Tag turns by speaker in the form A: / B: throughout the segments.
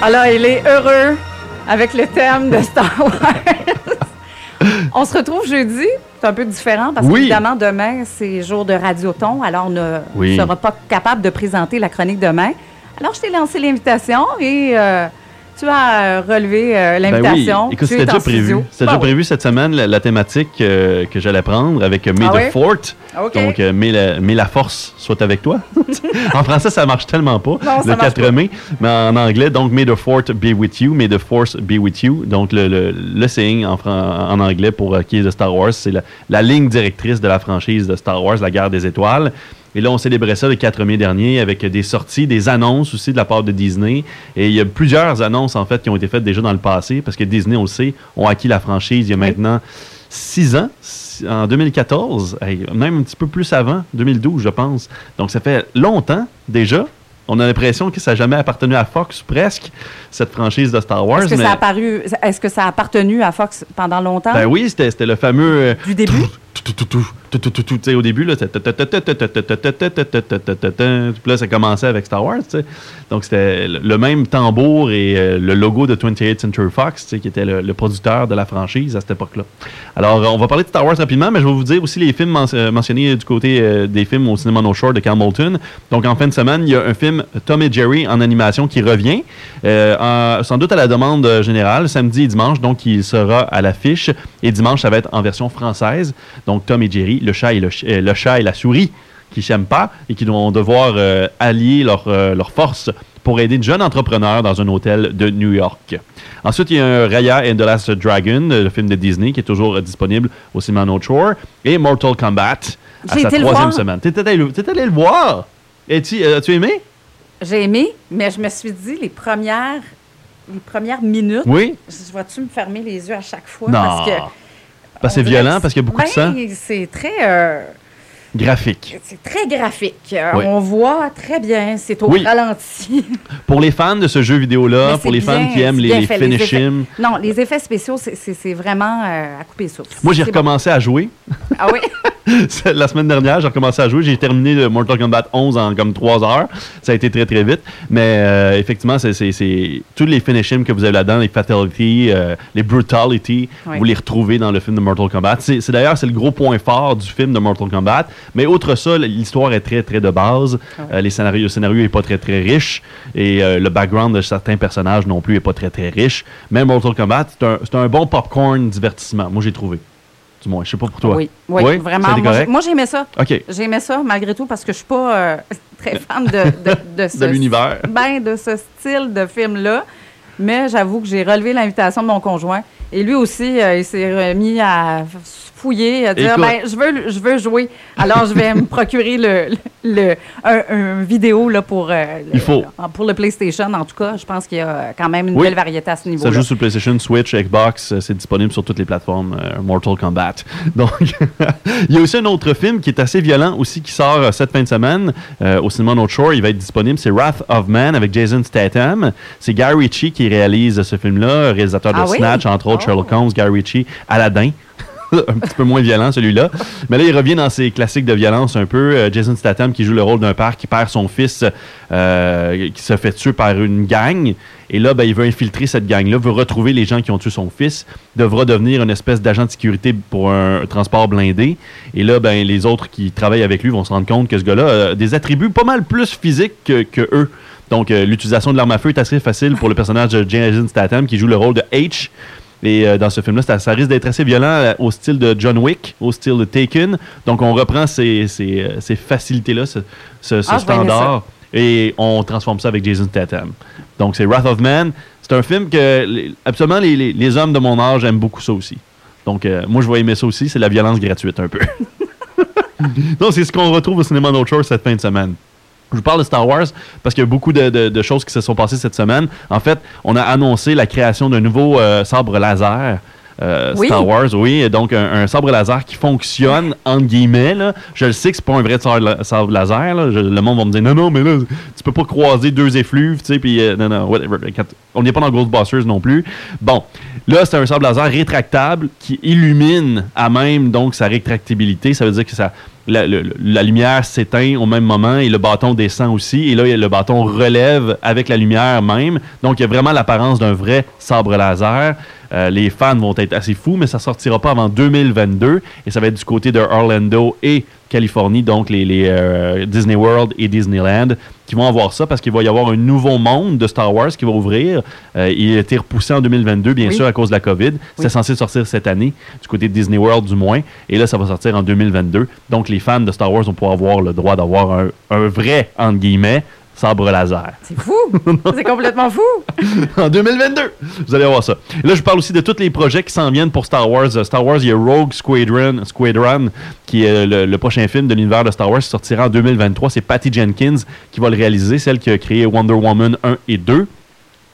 A: Alors, il est heureux avec le thème de Star Wars. on se retrouve jeudi. C'est un peu différent parce
B: Oui.
A: qu'évidemment, demain, c'est jour de Radioton. Alors, on ne
B: Oui.
A: sera pas capable de présenter la chronique demain. Alors, je t'ai lancé l'invitation et euh, tu as euh, relevé euh,
B: Ben oui,
A: l'invitation?
B: écoute, c'était déjà prévu. C'était
A: Bah
B: déjà
A: oui.
B: prévu cette semaine, la, la thématique euh, que j'allais prendre avec euh, May
A: Ah
B: the
A: ouais?
B: Fort.
A: OK.
B: Donc, euh, May, la, May la force soit avec toi. en français, ça marche tellement pas,
A: Non,
B: le
A: marche
B: 4
A: pas.
B: mai. Mais en anglais, donc, May the Fort be with you, May the Force be with you. Donc, le, le, le saying en, en anglais pour euh, qui est de Star Wars, c'est la, la ligne directrice de la franchise de Star Wars, la guerre des étoiles. Et là, on célébrait ça le 4 mai dernier avec des sorties, des annonces aussi de la part de Disney. Et il y a plusieurs annonces, en fait, qui ont été faites déjà dans le passé, parce que Disney, on le sait, ont acquis la franchise il y a maintenant six ans, en 2014, hey, même un petit peu plus avant, 2012, je pense. Donc, ça fait longtemps déjà. On a l'impression que ça n'a jamais appartenu à Fox, presque, cette franchise de Star Wars.
A: Est-ce que,
B: mais-
A: ça a apparu, est-ce que ça a appartenu à Fox pendant longtemps?
B: ben oui, c'était c'était le fameux. euh,
A: Du début?
B: tout, tout, tout, au début, là, là, ça commençait avec Star Wars. Donc, c'était le même tambour et le logo de 28th Century Fox, qui était le, producteur de la franchise à cette époque-là. Alors, on va parler de Star Wars rapidement, mais je vais vous dire aussi les films men- mentionnés du côté des films au cinéma No Shore de Cal Moulton. Donc, en fin de semaine, il y a un film Tom et Jerry en animation qui revient, en- sans doute à la demande générale, samedi et dimanche, donc il sera à l'affiche. Et dimanche, ça va être en version française. Donc, Tom et Jerry, le chat et, le, ch- euh, le chat et la souris qui s'aiment pas et qui vont devoir euh, allier leurs euh, forces pour aider une jeune entrepreneur dans un hôtel de New York. Ensuite, il y a un Raya and the Last Dragon, le film de Disney, qui est toujours disponible au cinéma No Shore, et Mortal Kombat à sa troisième semaine. T'étais allé, allé le voir? As-tu aimé?
A: J'ai aimé, mais je me suis dit, les premières, les premières minutes,
B: Oui?
A: je vois-tu me fermer les yeux à chaque fois?
B: Non.
A: Parce que.
B: Parce que c'est violent, parce qu'il y a beaucoup de sang.
A: ben, C'est très, euh,
B: Graphique.
A: c'est très graphique. Euh,
B: Oui.
A: On voit très bien, c'est au
B: Oui.
A: ralenti.
B: Pour les fans de ce jeu vidéo-là, pour les fans qui aiment les, les
A: fait, les
B: finish
A: effets.
B: him,
A: Non, les effets spéciaux, c'est- vraiment euh, à couper le souffle.
B: moi j'ai
A: bon.
B: recommencé à jouer.
A: Ah oui?
B: La semaine dernière, j'ai recommencé à jouer. J'ai terminé le Mortal Kombat 11 en comme 3 heures. Ça a été très, très vite. Mais euh, effectivement, c'est, tous les finishes que vous avez là-dedans, les fatalities, euh, les brutalities,
A: Oui.
B: vous les retrouvez dans le film de Mortal Kombat. C'est d'ailleurs c'est le gros point fort du film de Mortal Kombat. Mais outre ça, l'histoire est très, très de base.
A: Ah
B: Euh, les scénarios, le scénario n'est pas très, très riche. Et euh, le background de certains personnages non plus n'est pas très, très riche. Mais Mortal Kombat, c'est un, c'est un bon popcorn divertissement. Moi, j'ai trouvé. Du moins, je sais pas pour toi.
A: Oui, oui,
B: Oui?
A: vraiment. Moi, j'ai-
B: correct?
A: Moi, j'aimais ça.
B: OK.
A: J'aimais ça, malgré tout, parce que je suis pas euh, très fan de, de, de, ce-
B: De l'univers.
A: Ben, de ce style de film-là. Mais j'avoue que j'ai relevé l'invitation de mon conjoint. Et lui aussi, il s'est remis à fouiller, à dire ben, je veux, je veux jouer. Alors, je vais me procurer le, le, un, un vidéo là, pour, euh, le,
B: Il faut.
A: pour le PlayStation. En tout cas, je pense qu'il y a quand même une
B: Oui.
A: belle variété à ce
B: Ça
A: niveau-là.
B: joue sur PlayStation, Switch, Xbox, euh, c'est disponible sur toutes les plateformes euh, Mortal Kombat. Donc, il y a aussi un autre film qui est assez violent aussi qui sort euh, cette fin de semaine euh, au cinéma North Shore. Il va être disponible, c'est Wrath of Man avec Jason Statham. C'est Gary Ritchie qui réalise ce film-là, réalisateur de
A: Ah oui?
B: Snatch, entre autres
A: Oh.
B: Sherlock Holmes, Gary Ritchie, Aladdin. un petit peu moins violent celui-là. Mais là, il revient dans ses classiques de violence un peu. Euh, Jason Statham qui joue le rôle d'un père qui perd son fils, euh, qui se fait tuer par une gang. Et là, ben, il veut infiltrer cette gang-là, veut retrouver les gens qui ont tué son fils, devra devenir une espèce d'agent de sécurité pour un transport blindé. Et là, ben, les autres qui travaillent avec lui vont se rendre compte que ce gars-là a des attributs pas mal plus physiques que, eux. Donc, euh, l'utilisation de l'arme à feu est assez facile pour le personnage de Jason Statham qui joue le rôle de H. Et euh, dans ce film-là, ça, ça risque d'être assez violent euh, au style de John Wick, au style de Taken. Donc, on reprend ces, ces, euh, ces facilités-là, ce, ce- ce
A: Ah,
B: standard, et on transforme ça avec Jason Statham. Donc, c'est Wrath of Man. C'est un film que, les- absolument, les, les- les hommes de mon âge aiment beaucoup ça aussi. Donc, euh, moi, je vais aimer ça aussi. C'est la violence gratuite, un peu. Donc, c'est ce qu'on retrouve au cinéma No Shore cette fin de semaine. Je vous parle de Star Wars parce qu'il y a beaucoup de, de- de choses qui se sont passées cette semaine. En fait, on a annoncé la création d'un nouveau euh, sabre laser euh, Star Wars, oui. Donc, un, sabre laser qui fonctionne, entre guillemets. Là. Je le sais que c'est pas un vrai sabre laser. Là. le monde va me dire non, non, mais là, tu peux pas croiser deux effluves, tu sais, puis euh, non, non, whatever. On n'est pas dans Ghostbusters non plus. Bon, là, c'est un sabre laser rétractable qui illumine à même donc sa rétractabilité. Ça veut dire que ça, la, lumière s'éteint au même moment et le bâton descend aussi. Et là, le bâton relève avec la lumière même. Donc, il y a vraiment l'apparence d'un vrai sabre laser. Euh, les fans vont être assez fous, mais ça sortira pas avant 2022 et ça va être du côté de Orlando et Californie, donc les, euh, Disney World et Disneyland qui vont avoir ça parce qu'il va y avoir un nouveau monde de Star Wars qui va ouvrir. Euh, il a été repoussé en 2022, bien sûr, à cause de la COVID. C'était censé sortir cette année, du côté de Disney World du moins. Et là, ça va sortir en 2022. Donc, les fans de Star Wars vont pouvoir avoir le droit d'avoir un, un vrai, entre guillemets, sabre laser.
A: C'est fou! C'est complètement fou!
B: en 2022! Vous allez voir ça. là, je parle aussi de tous les projets qui s'en viennent pour Star Wars. Euh, Star Wars, il y a Rogue Squadron, Squadron qui est le, prochain film de l'univers de Star Wars qui sortira en 2023. C'est Patty Jenkins qui va le réaliser, celle qui a créé Wonder Woman 1 et 2.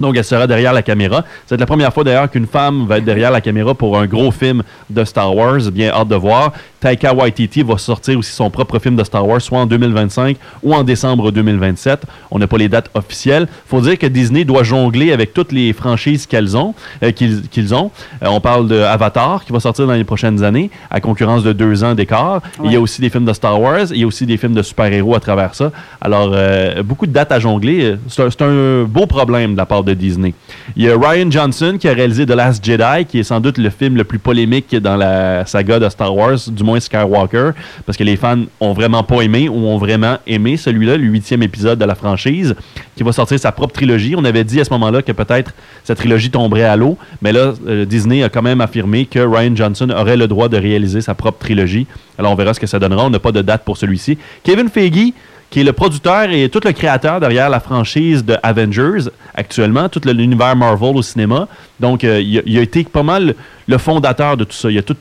B: Donc, elle sera derrière la caméra. C'est la première fois d'ailleurs qu'une femme va être derrière la caméra pour un gros film de Star Wars. Bien hâte de voir. Taika Waititi va sortir aussi son propre film de Star Wars, soit en 2025 ou en décembre 2027. On n'a pas les dates officielles. faut dire que Disney doit jongler avec toutes les franchises qu'elles ont, euh, qu'ils ont. Euh, on parle de Avatar qui va sortir dans les prochaines années, à concurrence de deux ans d'écart. Il y a aussi des films de Star Wars, il y a aussi des films de super-héros à travers ça. Alors, euh, beaucoup de dates à jongler. C'est un, beau problème de la part de Disney. Il y a Ryan Johnson qui a réalisé The Last Jedi, qui est sans doute le film le plus polémique dans la saga de Star Wars, du Skywalker, parce que les fans ont vraiment pas aimé ou ont vraiment aimé celui-là, le huitième épisode de la franchise, qui va sortir sa propre trilogie. On avait dit à ce moment-là que peut-être cette trilogie tomberait à l'eau, mais là, euh, Disney a quand même affirmé que Ryan Johnson aurait le droit de réaliser sa propre trilogie. Alors on verra ce que ça donnera. On n'a pas de date pour celui-ci. Kevin Feige, qui est le producteur et tout le créateur derrière la franchise de Avengers actuellement, tout l'univers Marvel au cinéma. Donc, euh, il, a, été pas mal le fondateur de tout ça. Il a tout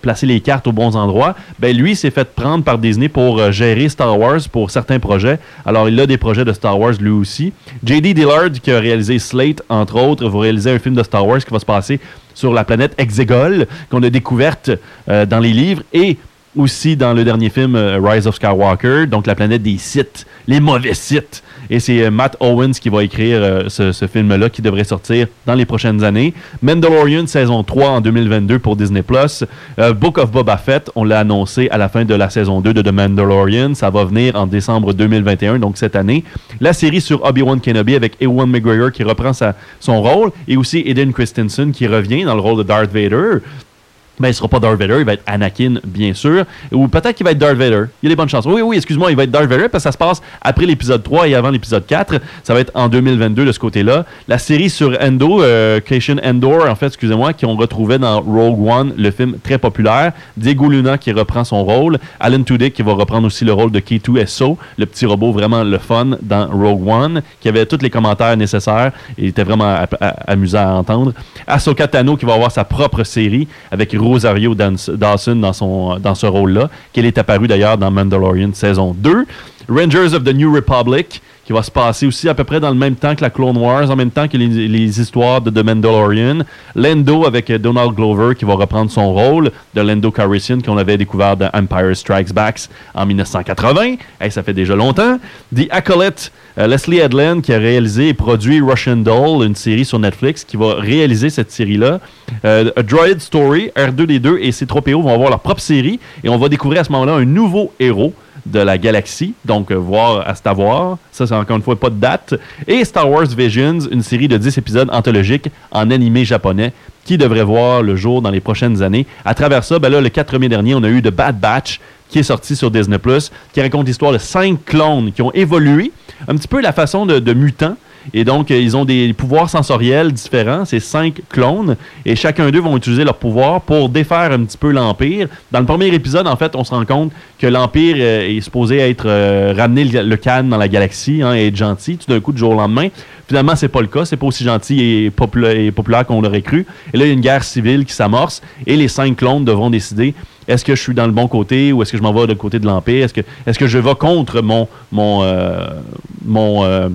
B: placer les cartes aux bons endroits, ben lui s'est fait prendre par Disney pour euh, gérer Star Wars pour certains projets. Alors il a des projets de Star Wars lui aussi. J.D. Dillard qui a réalisé Slate entre autres va réaliser un film de Star Wars qui va se passer sur la planète Exegol qu'on a découverte euh, dans les livres et aussi dans le dernier film euh, Rise of Skywalker, donc la planète des sites, les mauvais sites. Et c'est euh, Matt Owens qui va écrire euh, ce, film-là qui devrait sortir dans les prochaines années. Mandalorian saison 3 en 2022 pour Disney+. Book of Boba Fett, on l'a annoncé à la fin de la saison 2 de The Mandalorian. Ça va venir en décembre 2021, donc cette année. La série sur Obi-Wan Kenobi avec Ewan McGregor qui reprend son rôle et aussi Eden Christensen qui revient dans le rôle de Darth Vader ben, il sera pas Darth Vader, il va être Anakin, bien sûr. Ou peut-être qu'il va être Darth Vader. Il y a des bonnes chances. Oui, oui, excuse-moi, il va être Darth Vader parce que ça se passe après l'épisode 3 et avant l'épisode 4. Ça va être en 2022 de ce côté-là. La série sur Endo, euh, Endor, en fait, excusez-moi, qui on retrouvait dans Rogue One, le film très populaire. Diego Luna qui reprend son rôle. Alan Tudyk qui va reprendre aussi le rôle de K2SO, le petit robot vraiment le fun dans Rogue One, qui avait tous les commentaires nécessaires et était vraiment amusant à entendre. Ahsoka Tano qui va avoir sa propre série avec Rosario Dawson dans, son, dans ce rôle-là, qu'elle est apparue d'ailleurs dans Mandalorian saison 2. Rangers of the New Republic, qui va se passer aussi à peu près dans le même temps que la Clone Wars, en même temps que les, histoires de The Mandalorian. Lando avec Donald Glover qui va reprendre son rôle de Lando Calrissian qu'on avait découvert dans Empire Strikes Back en 1980. Hey, ça fait déjà longtemps. The Acolyte, euh, Leslie Edlin qui a réalisé et produit Russian Doll, une série sur Netflix, qui va réaliser cette série-là. Euh, A Droid Story, R2D2 et ses 3 PO vont avoir leur propre série et on va découvrir à ce moment-là un nouveau héros de la galaxie. Donc, euh, voir à savoir. Ça, c'est encore une fois pas de date. Et Star Wars Visions, une série de 10 épisodes anthologiques en animé japonais qui devrait voir le jour dans les prochaines années. À travers ça, ben le 4 mai dernier, on a eu The Bad Batch qui est sorti sur Disney+, qui raconte l'histoire de cinq clones qui ont évolué, un petit peu la façon de mutants, et donc, euh, ils ont des pouvoirs sensoriels différents. C'est cinq clones. Et chacun d'eux vont utiliser leur pouvoir pour défaire un petit peu l'Empire. Dans le premier épisode, en fait, on se rend compte que l'Empire euh, est supposé être euh, ramener le, Khan dans la galaxie hein, et être gentil tout d'un coup du jour au lendemain. Finalement, c'est pas le cas. C'est pas aussi gentil et, populaire qu'on l'aurait cru. Et là, il y a une guerre civile qui s'amorce. Et les cinq clones devront décider est-ce que je suis dans le bon côté ou est-ce que je m'en vais de côté de l'Empire? Est-ce que, je vais contre mon, mon, mon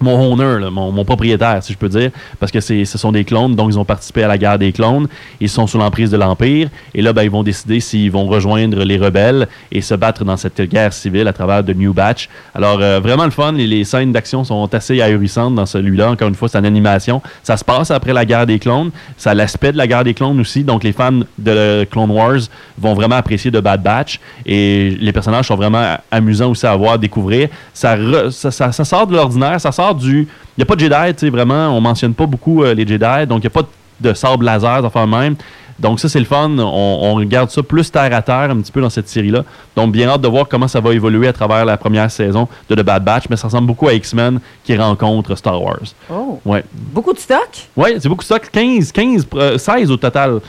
B: mon owner, mon, mon propriétaire, si je peux dire, parce que ce sont des clones, donc ils ont participé à la guerre des clones, ils sont sous l'emprise de l'Empire, et là, ben, ils vont décider s'ils vont rejoindre les rebelles et se battre dans cette guerre civile à travers de New Batch. Alors, euh, vraiment le fun, les, les scènes d'action sont assez ahurissantes dans celui-là. Encore une fois, c'est en animation. Ça se passe après la guerre des clones, ça l'aspect de la guerre des clones aussi, donc les fans de Clone Wars vont vraiment apprécier de Bad Batch, et les personnages sont vraiment amusants aussi à voir, découvrir. Ça, ça- ça sort de l'ordinaire, ça sort du. Il n'y a pas de Jedi, tu sais, vraiment. On mentionne pas beaucoup euh, les Jedi, donc il n'y a pas de sable laser, de même. Donc ça, c'est le fun. On, on regarde ça plus terre à terre un petit peu dans cette série-là. Donc bien hâte de voir comment ça va évoluer à travers la première saison de The Bad Batch, mais ça ressemble beaucoup à X-Men qui rencontre Star Wars.
A: Oh.
B: Ouais,
A: Beaucoup de stock?
B: Ouais, c'est beaucoup de stock. 15, 15, euh, 16 au total.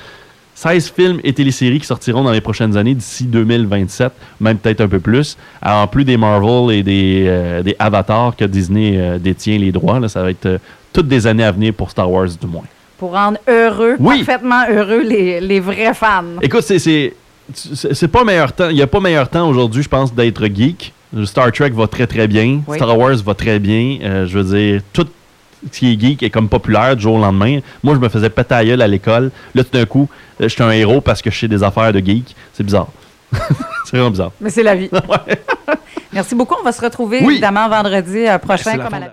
B: 16 films et téléséries qui sortiront dans les prochaines années, d'ici 2027, même peut-être un peu plus. En plus des Marvel et des, euh, des Avatars que Disney euh, détient les droits, là, ça va être euh, toutes des années à venir pour Star Wars, du moins.
A: Pour rendre heureux,
B: Oui.
A: parfaitement heureux, les, les vrais fans.
B: Écoute, c'est- c'est pas meilleur temps. Il n'y a pas meilleur temps aujourd'hui, je pense, d'être geek. Star Trek va très très bien.
A: Oui.
B: Star Wars va très bien. Euh, je veux dire, tout qui est geek est comme populaire du jour au lendemain. Moi, je me faisais péter à gueule à l'école. Là, tout d'un coup, euh, je suis un héros parce que je sais des affaires de geek. C'est bizarre. c'est vraiment bizarre.
A: Mais c'est la vie. Merci beaucoup. On va se retrouver
B: Oui.
A: évidemment vendredi euh, prochain comme à la